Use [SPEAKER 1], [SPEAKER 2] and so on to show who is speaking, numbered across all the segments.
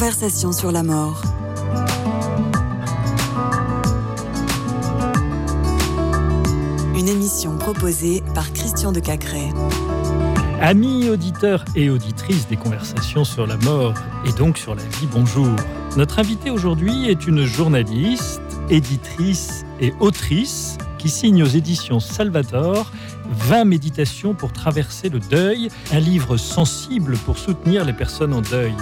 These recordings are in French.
[SPEAKER 1] conversations sur la mort. Une émission proposée par Christian de Cacré.
[SPEAKER 2] Amis auditeurs et auditrices des conversations sur la mort et donc sur la vie, bonjour. Notre invitée aujourd'hui est une journaliste, éditrice et autrice qui signe aux éditions Salvator 20 méditations pour traverser le deuil, un livre sensible pour soutenir les personnes en deuil.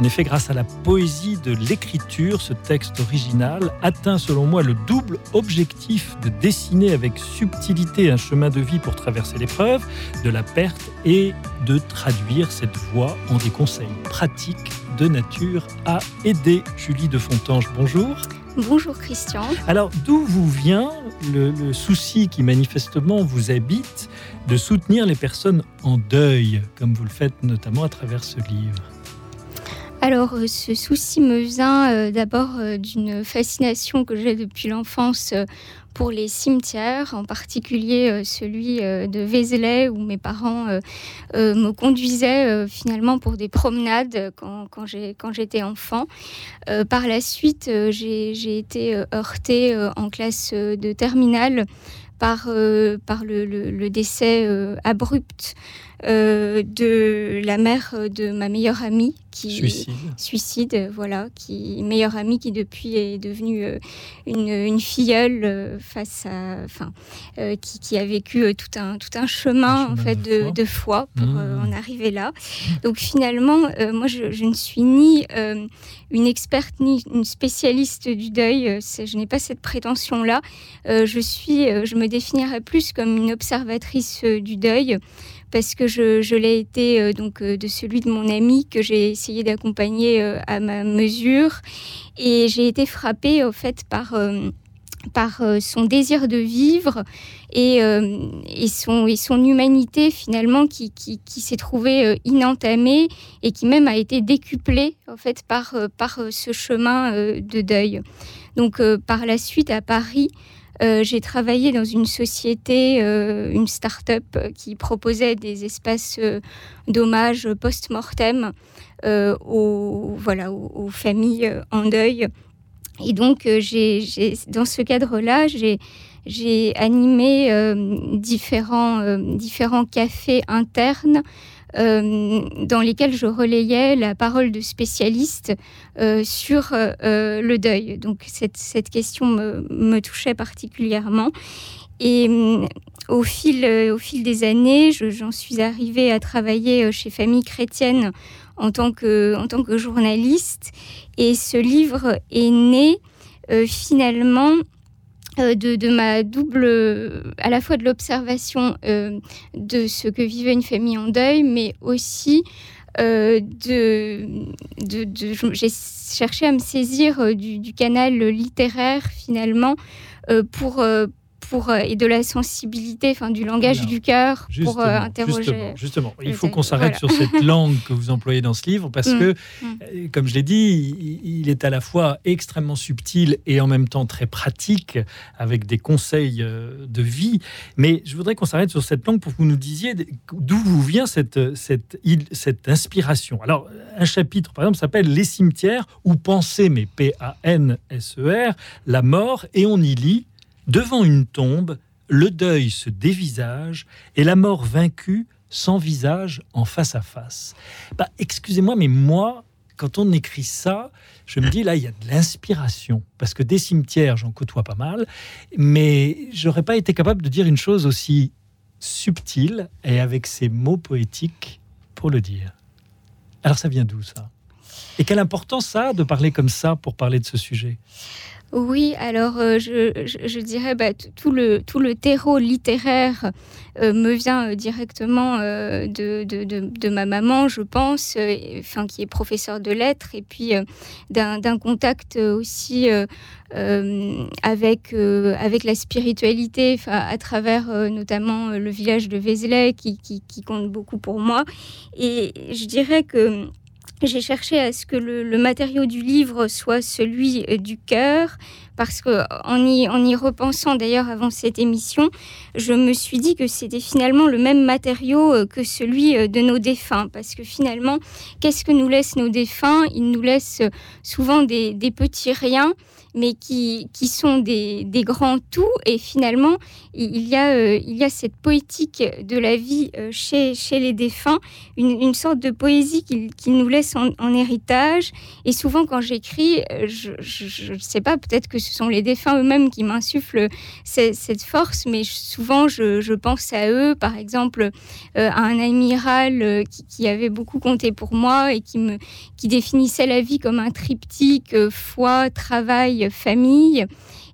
[SPEAKER 2] En effet, grâce à la poésie de l'écriture, ce texte original atteint selon moi le double objectif de dessiner avec subtilité un chemin de vie pour traverser l'épreuve, de la perte et de traduire cette voie en des conseils pratiques de nature à aider. Julie de Fontange, bonjour.
[SPEAKER 3] Bonjour Christian.
[SPEAKER 2] Alors d'où vous vient le, le, souci qui manifestement vous habite de soutenir les personnes en deuil, comme vous le faites notamment à travers ce livre?
[SPEAKER 3] Alors, euh, ce souci me vient euh, d'abord euh, d'une fascination que j'ai depuis l'enfance pour les cimetières, en particulier celui de Vézelay, où mes parents me conduisaient finalement pour des promenades quand, j'étais enfant. par la suite, j'ai été heurtée en classe de terminale par, le décès abrupt euh, de la mère de ma meilleure amie qui
[SPEAKER 2] suicide,
[SPEAKER 3] suicide voilà, qui meilleure amie qui depuis est devenue euh, une, une, filleule euh, face à, enfin, qui, qui, a vécu tout un tout un chemin, en fait de, de, foi. pour mmh. en arriver là. Donc finalement, moi je, je, ne suis ni une experte ni une spécialiste du deuil. Je n'ai pas cette prétention là. je suis, je me définirais plus comme une observatrice du deuil parce que je, l'ai été euh, donc euh, de celui de mon ami que j'ai essayé d'accompagner euh, à ma mesure et j'ai été frappée au fait par par son désir de vivre et, et, son, et son humanité finalement qui, qui, qui s'est trouvée inentamée et qui même a été décuplée en fait par, par ce chemin de deuil. Donc par la suite à Paris, euh, j'ai travaillé dans une société, euh, une start-up qui proposait des espaces euh, d'hommage post-mortem aux, voilà, aux, familles en deuil. Et donc, dans ce cadre-là, j'ai, animé différents, différents cafés internes euh, dans lesquels je relayais la parole de spécialistes euh, sur euh, le deuil. Donc cette, cette question me, me, touchait particulièrement. Et au fil, au fil des années, j'en suis arrivée à travailler chez Famille Chrétienne en tant que, en tant que journaliste. Et ce livre est né finalement euh, de, ma double, à la fois de l'observation euh, de ce que vivait une famille en deuil, mais aussi euh, de, j'ai cherché à me saisir du canal littéraire finalement pour, euh, et de la sensibilité, enfin du langage du cœur pour euh, interroger.
[SPEAKER 2] Justement, il faut qu'on s'arrête sur cette langue que vous employez dans ce livre parce mm. que, mm. Euh, comme je l'ai dit, il est à la fois extrêmement subtil et en même temps très pratique avec des conseils de vie. Mais je voudrais qu'on s'arrête sur cette langue pour que vous nous disiez d'où vous vient cette, cette, cette inspiration. Alors, un chapitre, par exemple, s'appelle Les cimetières ou penser, mais P-A-N-S-E-R, la mort, et on y lit Devant une tombe, le deuil se dévisage et la mort vaincue s'envisage en face à face. Bah, excusez-moi, mais moi, quand on écrit ça, je me dis là, il y a de l'inspiration. Parce que des cimetières, j'en côtoie pas mal, mais j'aurais pas été capable de dire une chose aussi subtile et avec ces mots poétiques pour le dire. Alors ça vient d'où ça? Et quelle importance ça a de parler comme ça pour parler de ce sujet?
[SPEAKER 3] Oui, alors euh, je, dirais bah, tout, le, terreau littéraire euh, me vient euh, directement de, ma maman, je pense, qui est professeure de lettres, et puis d'un contact aussi avec, la spiritualité, à travers notamment le village de Vézelay, qui compte beaucoup pour moi. Et je dirais que j'ai cherché à ce que le, matériau du livre soit celui euh, du cœur, parce que en y, en y repensant d'ailleurs avant cette émission, je me suis dit que c'était finalement le même matériau euh, que celui euh, de nos défunts, parce que finalement, qu'est-ce que nous laissent nos défunts? Ils nous laissent souvent des, des petits riens mais qui, qui sont des, des, grands tout. Et finalement, il y a, euh, il y a cette poétique de la vie euh, chez, chez les défunts, une, une sorte de poésie qu'ils nous laissent en, héritage. Et souvent, quand j'écris, euh, je ne sais pas, peut-être que ce sont les défunts eux-mêmes qui m'insufflent cette, force, mais souvent, je, je, pense à eux, par exemple, à un amiral qui, qui, avait beaucoup compté pour moi et qui, me, qui définissait la vie comme un triptyque, foi, travail, famille.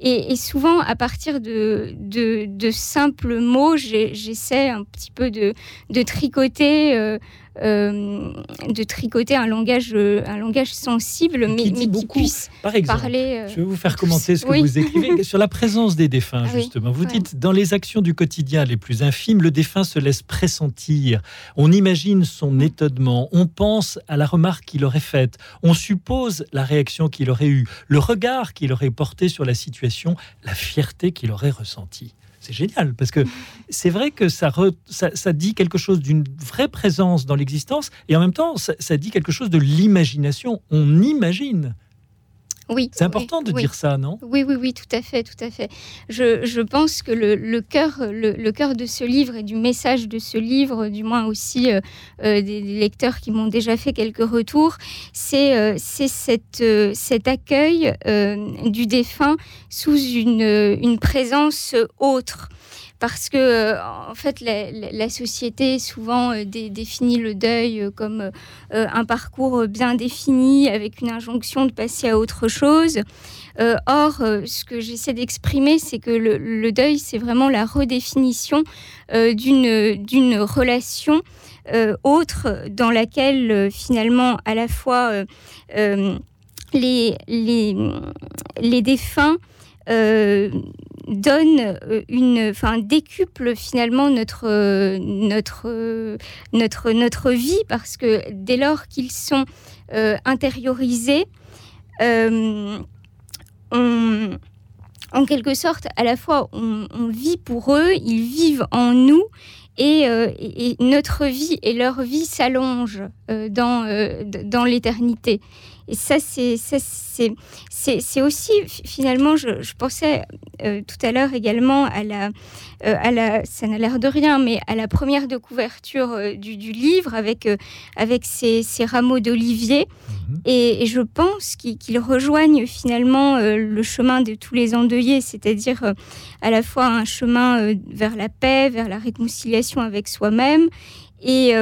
[SPEAKER 3] Et, souvent, à partir de, de, simples mots, j'essaie un petit peu de, de tricoter euh, de tricoter un langage, euh, un langage sensible, mais, qui, puisse
[SPEAKER 2] Par exemple, parler. Euh, je vais vous faire commenter ce que vous écrivez. Sur la présence des défunts, ah justement. Vous dites dans les actions du quotidien les plus infimes, le défunt se laisse pressentir. On imagine son étonnement, on pense à la remarque qu'il aurait faite, on suppose la réaction qu'il aurait eue, le regard qu'il aurait porté sur la situation, la fierté qu'il aurait ressentie c'est génial parce que c'est vrai que ça, ça, dit quelque chose d'une vraie présence dans l'existence et en même temps, ça dit quelque chose de l'imagination. On imagine.
[SPEAKER 3] Oui.
[SPEAKER 2] C'est important de dire ça, non?
[SPEAKER 3] Oui, oui, oui, tout à fait, tout à fait. Je, je pense que le, le cœur, le, cœur de ce livre et du message de ce livre, du moins aussi euh, euh, des, lecteurs qui m'ont déjà fait quelques retours, c'est euh, cette, cet accueil du défunt sous une, une présence autre parce que euh, en fait la, société souvent euh, définit le deuil euh, comme un parcours bien défini avec une injonction de passer à autre chose. or, ce que j'essaie d'exprimer, c'est que le, deuil, c'est vraiment la redéfinition d'une relation autre dans laquelle finalement à la fois les, les, les défunts donne euh, une, enfin, décuple finalement notre, euh, notre, euh, notre, notre vie parce que dès lors qu'ils sont intériorisés, on, en quelque sorte, à la fois, on, vit pour eux, ils vivent en nous, et, notre vie et leur vie s'allongent dans, dans l'éternité. Et ça, c'est c'est aussi finalement, je, pensais euh, tout à l'heure également à la, euh, à la, ça n'a l'air de rien, mais à la première de couverture euh, du, du, livre avec avec ces, ces rameaux d'olivier. Mhm. Et, je pense qu'ils rejoignent finalement le chemin de tous les endeuillés, c'est-à-dire à la fois un chemin vers la paix, vers la réconciliation avec soi-même et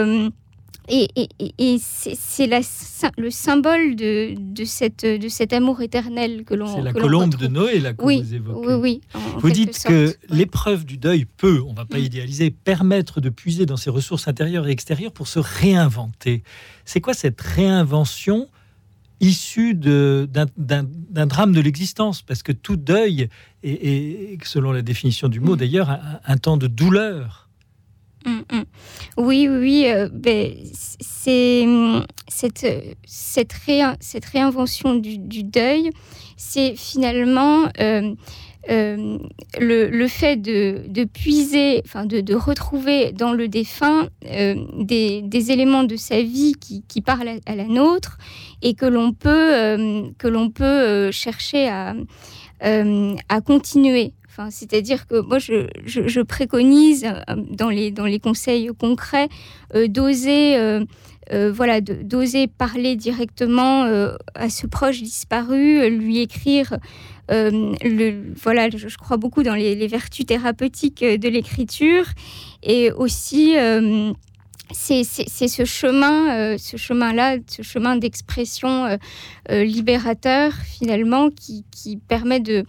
[SPEAKER 3] et, c'est le symbole de, de, cette, de cet amour éternel que l'on
[SPEAKER 2] C'est la colombe de Noé, là, que vous évoquez.
[SPEAKER 3] Oui, oui.
[SPEAKER 2] Vous dites que l'épreuve du deuil peut, on ne va pas mm. idéaliser, permettre de puiser dans ses ressources intérieures et extérieures pour se réinventer. C'est quoi cette réinvention issue d'un drame de l'existence? Parce que tout deuil est, selon la définition du mot mm. d'ailleurs, un temps de douleur.
[SPEAKER 3] Mm, mm. Oui, oui, euh, ben, c'est cette, cette, cette, réinvention du, deuil, c'est finalement euh, euh, le, fait de, puiser, enfin de, retrouver dans le défunt des, éléments de sa vie qui, parlent à, la nôtre et que l'on peut, que l'on peut chercher à continuer. C'est-à-dire que moi, je, préconise euh, dans les, conseils concrets euh, d'oser euh, voilà, parler directement à ce proche disparu, lui écrire. voilà, je, crois beaucoup dans les, vertus thérapeutiques de l'écriture et aussi c'est ce chemin, ce chemin-là, ce chemin d'expression libérateur finalement qui permet de,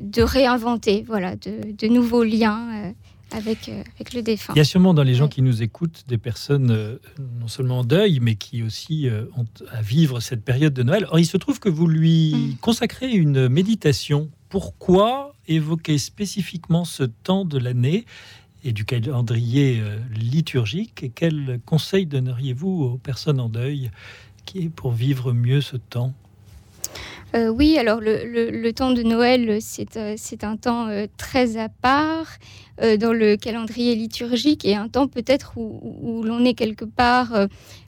[SPEAKER 3] de réinventer voilà, de, nouveaux liens euh, avec, euh, avec le défunt.
[SPEAKER 2] Il y a sûrement dans les gens qui nous écoutent des personnes euh, non seulement en deuil, mais qui aussi ont à vivre cette période de Noël. Or, il se trouve que vous lui mm. consacrez une méditation. Pourquoi évoquer spécifiquement ce temps de l'année et du calendrier liturgique? Et quels conseils donneriez-vous aux personnes en deuil qui est pour vivre mieux ce temps?
[SPEAKER 3] Euh, oui, alors le, temps de Noël, c'est euh, un temps euh, très à part dans le calendrier liturgique et un temps peut-être où, l'on est quelque part,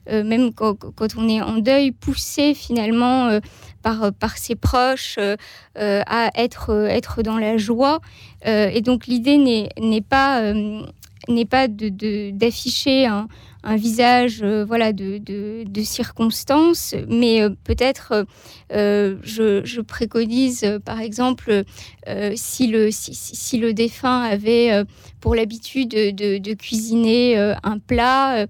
[SPEAKER 3] même quand, on est en deuil, poussé finalement par, ses proches à être, dans la joie. et donc l'idée n'est pas d'afficher un un visage euh, voilà, de, de, circonstances, mais euh, peut-être euh, je, préconise par exemple si, le, défunt avait pour l'habitude de, cuisiner un plat.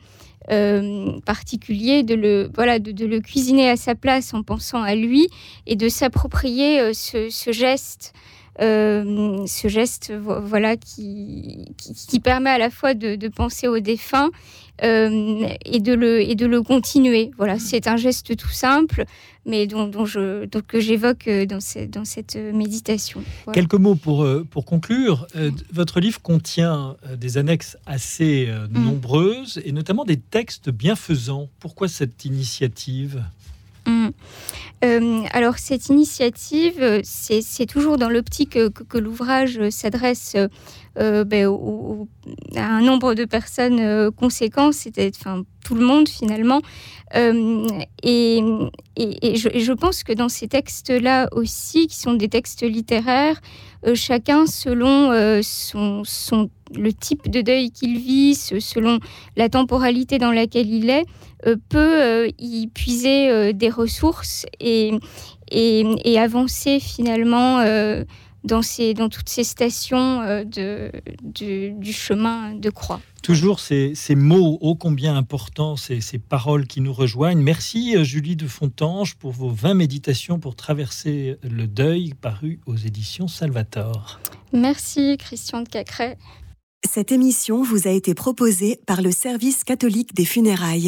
[SPEAKER 3] particulier, de le, voilà, de, le cuisiner à sa place en pensant à lui et de s'approprier ce, geste ce geste voilà qui, qui, permet à la fois de, de penser au défunt euh, et, de le, et de le continuer. Voilà, c'est un geste tout simple, mais dont, dont je, donc, que j'évoque euh, dans, dans cette méditation.
[SPEAKER 2] Quelques mots pour, euh, pour conclure. Votre livre contient des annexes assez mm. nombreuses et notamment des textes bienfaisants. Pourquoi cette initiative?
[SPEAKER 3] Mm. alors cette initiative, c'est toujours dans l'optique que, que l'ouvrage s'adresse euh, ben, à un nombre de personnes euh, conséquent, c'était enfin, tout le monde finalement. Euh, et, je, pense que dans ces textes-là aussi, qui sont des textes littéraires, chacun selon son, son, le type de deuil qu'il vit, selon la temporalité dans laquelle il est, peut y puiser des ressources et, avancer finalement dans, ces, dans toutes ces stations euh, de, du chemin de croix.
[SPEAKER 2] Toujours ces, mots ô combien importants, ces, ces, paroles qui nous rejoignent. Merci euh, Julie de Fontange pour vos 20 méditations pour traverser le deuil paru aux éditions Salvator.
[SPEAKER 3] Merci Christian de Cacré.
[SPEAKER 1] Cette émission vous a été proposée par le service catholique des funérailles.